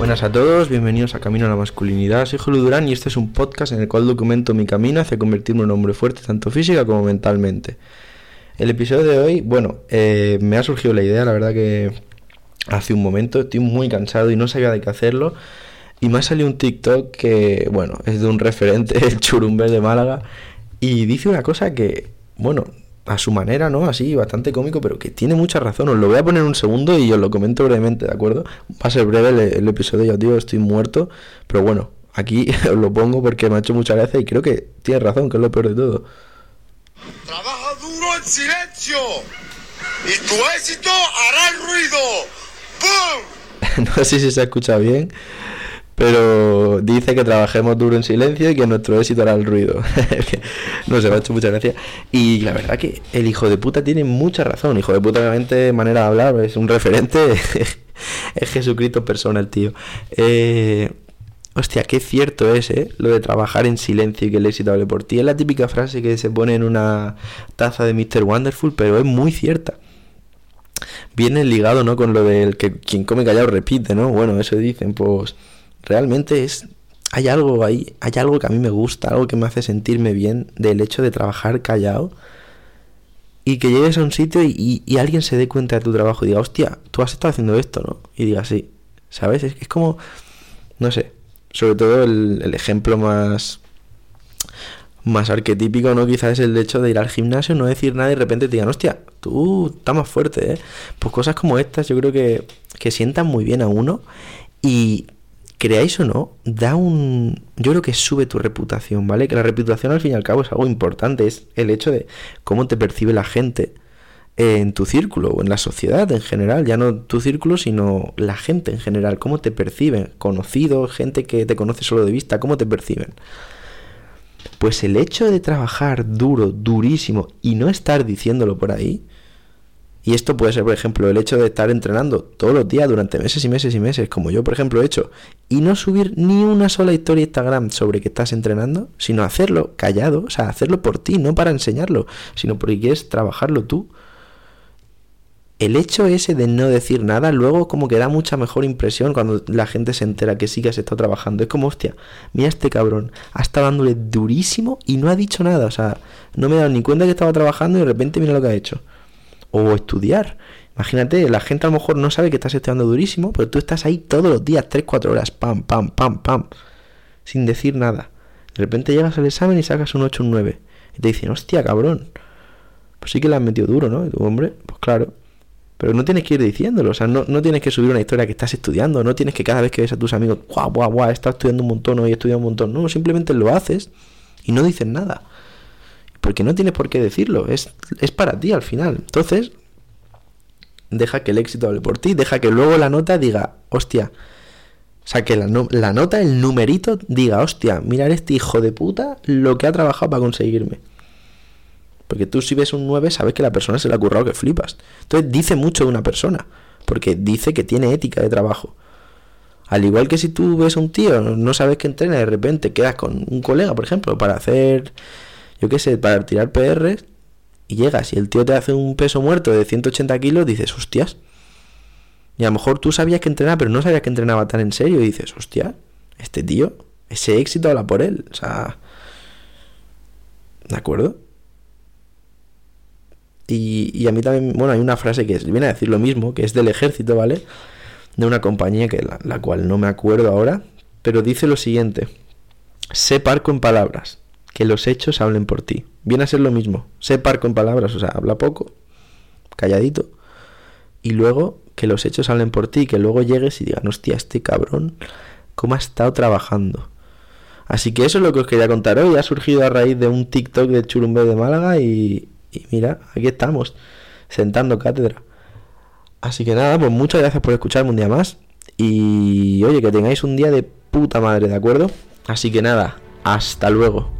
buenas a todos, bienvenidos a Camino a la Masculinidad. Soy Julio Durán y este es un podcast en el cual documento mi camino hacia convertirme en un hombre fuerte tanto física como mentalmente. El episodio de hoy, bueno, eh, me ha surgido la idea, la verdad que hace un momento estoy muy cansado y no sabía de qué hacerlo. Y me ha salido un TikTok que, bueno, es de un referente, el Churumbe de Málaga, y dice una cosa que, bueno, a su manera, ¿no? Así, bastante cómico, pero que tiene mucha razón. Os lo voy a poner un segundo y os lo comento brevemente, ¿de acuerdo? Va a ser breve el, episodio, ya os digo, estoy muerto, pero bueno, aquí os lo pongo porque me ha hecho mucha gracia y creo que tiene razón, que es lo peor de todo. Trabaja duro en silencio y tu éxito hará el ruido. ¡Pum! no sé si se escucha bien, pero dice que trabajemos duro en silencio y que nuestro éxito hará el ruido. no se me ha hecho mucha gracia. Y la verdad que el hijo de puta tiene mucha razón. Hijo de puta, obviamente, manera de hablar, es un referente. es Jesucristo persona el tío. Eh, hostia, qué cierto es, ¿eh? Lo de trabajar en silencio y que el éxito hable por ti. Es la típica frase que se pone en una taza de Mr. Wonderful, pero es muy cierta. Viene ligado, ¿no? Con lo del que quien come callado repite, ¿no? Bueno, eso dicen, pues realmente es hay algo ahí, hay algo que a mí me gusta, algo que me hace sentirme bien del hecho de trabajar callado y que llegues a un sitio y, alguien se dé cuenta de tu trabajo y diga, hostia, tú has estado haciendo esto, ¿no? Y diga, sí, ¿sabes? Es, es como, no sé, sobre todo el, el, ejemplo más más arquetípico, ¿no? Quizás es el hecho de ir al gimnasio, no decir nada y de repente te digan, hostia, tú estás más fuerte, ¿eh? Pues cosas como estas yo creo que, que sientan muy bien a uno y creáis o no, da un... Yo creo que sube tu reputación, ¿vale? Que la reputación al fin y al cabo es algo importante, es el hecho de cómo te percibe la gente en tu círculo o en la sociedad en general, ya no tu círculo, sino la gente en general, cómo te perciben, conocidos, gente que te conoce solo de vista, cómo te perciben. Pues el hecho de trabajar duro, durísimo y no estar diciéndolo por ahí, y esto puede ser, por ejemplo, el hecho de estar entrenando todos los días durante meses y meses y meses, como yo, por ejemplo, he hecho, y no subir ni una sola historia Instagram sobre que estás entrenando, sino hacerlo callado, o sea, hacerlo por ti, no para enseñarlo, sino porque quieres trabajarlo tú. El hecho ese de no decir nada, luego como que da mucha mejor impresión cuando la gente se entera que sí que has estado trabajando. Es como, hostia, mira este cabrón, ha estado dándole durísimo y no ha dicho nada, o sea, no me he dado ni cuenta que estaba trabajando y de repente mira lo que ha hecho o estudiar. Imagínate, la gente a lo mejor no sabe que estás estudiando durísimo, pero tú estás ahí todos los días, 3-4 horas, pam, pam, pam, pam, sin decir nada. De repente llegas al examen y sacas un 8, un 9. Y te dicen, hostia, cabrón. Pues sí que le has metido duro, ¿no? Y tu hombre, pues claro. Pero no tienes que ir diciéndolo, o sea, no, no, tienes que subir una historia que estás estudiando, no tienes que cada vez que ves a tus amigos, guau, guau, guau, he estado estudiando un montón, hoy he estudiado un montón. No, simplemente lo haces y no dices nada. Porque no tienes por qué decirlo, es, es para ti al final. Entonces, deja que el éxito hable por ti, deja que luego la nota diga, hostia, o sea, que la, la nota, el numerito, diga, hostia, mirar este hijo de puta lo que ha trabajado para conseguirme. Porque tú si ves un 9 sabes que la persona se le ha currado que flipas. Entonces dice mucho de una persona, porque dice que tiene ética de trabajo. Al igual que si tú ves un tío, no sabes que entrena, de repente quedas con un colega, por ejemplo, para hacer yo qué sé, para tirar PR y llegas y el tío te hace un peso muerto de 180 kilos, dices, hostias. Y a lo mejor tú sabías que entrenaba, pero no sabías que entrenaba tan en serio y dices, hostia, este tío, ese éxito habla por él. O sea, ¿de acuerdo? Y, y, a mí también, bueno, hay una frase que viene a decir lo mismo, que es del ejército, ¿vale? De una compañía que la, la cual no me acuerdo ahora, pero dice lo siguiente, sé parco en palabras, que los hechos hablen por ti. Viene a ser lo mismo. Sé parco en palabras, o sea, habla poco, calladito. Y luego que los hechos hablen por ti, que luego llegues y digan, hostia, este cabrón, ¿cómo ha estado trabajando? Así que eso es lo que os quería contar hoy. Ha surgido a raíz de un TikTok de Churumbe de Málaga y, y mira, aquí estamos, sentando cátedra. Así que nada, pues muchas gracias por escucharme un día más. Y oye, que tengáis un día de puta madre, ¿de acuerdo? Así que nada, hasta luego.